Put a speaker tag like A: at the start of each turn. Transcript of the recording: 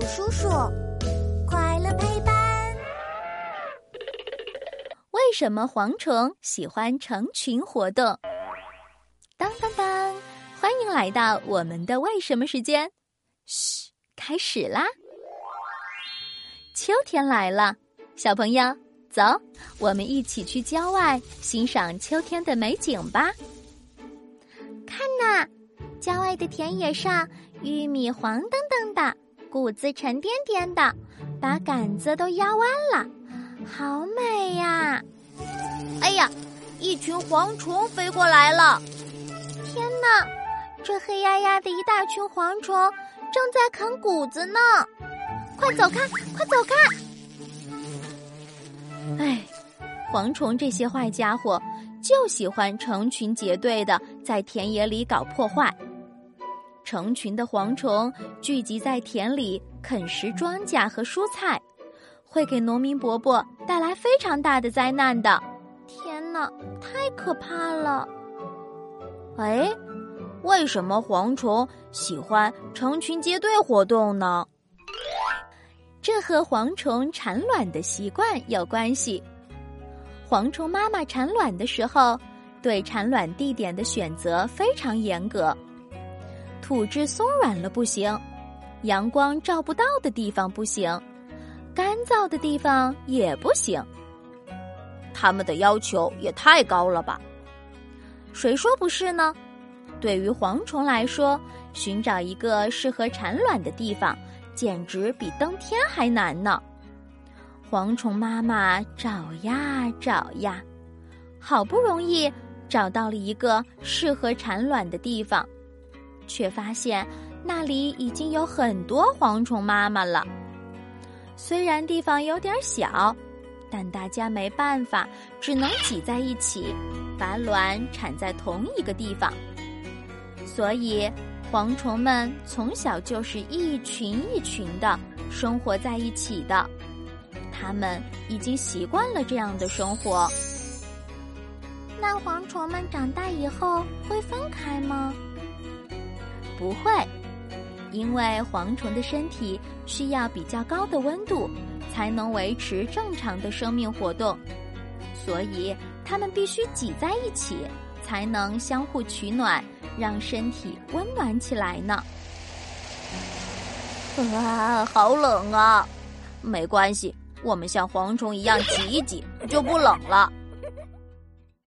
A: 叔叔，快乐陪伴。
B: 为什么蝗虫喜欢成群活动？当当当！欢迎来到我们的为什么时间。嘘，开始啦！秋天来了，小朋友，走，我们一起去郊外欣赏秋天的美景吧。
A: 看呐，郊外的田野上，玉米黄澄澄的，谷子沉甸甸的，把杆子都压弯了，好美呀！
C: 哎呀，一群蝗虫飞过来了！
A: 天哪，这黑压压的一大群蝗虫正在啃谷子呢！快走开，快走开！
B: 哎，蝗虫这些坏家伙。就喜欢成群结队的在田野里搞破坏。成群的蝗虫聚集在田里啃食庄稼和蔬菜，会给农民伯伯带来非常大的灾难的。
A: 天哪，太可怕了！
C: 哎，为什么蝗虫喜欢成群结队活动呢？
B: 这和蝗虫产卵的习惯有关系。蝗虫妈妈产卵的时候，对产卵地点的选择非常严格。土质松软了不行，阳光照不到的地方不行，干燥的地方也不行。
C: 他们的要求也太高了吧？
B: 谁说不是呢？对于蝗虫来说，寻找一个适合产卵的地方，简直比登天还难呢。蝗虫妈妈找呀找呀，好不容易找到了一个适合产卵的地方，却发现那里已经有很多蝗虫妈妈了。虽然地方有点小，但大家没办法，只能挤在一起，把卵产在同一个地方。所以，蝗虫们从小就是一群一群的生活在一起的。他们已经习惯了这样的生活。
A: 那蝗虫们长大以后会分开吗？
B: 不会，因为蝗虫的身体需要比较高的温度才能维持正常的生命活动，所以它们必须挤在一起，才能相互取暖，让身体温暖起来呢。
C: 啊，好冷啊！没关系。我们像蝗虫一样挤一挤，就不冷了。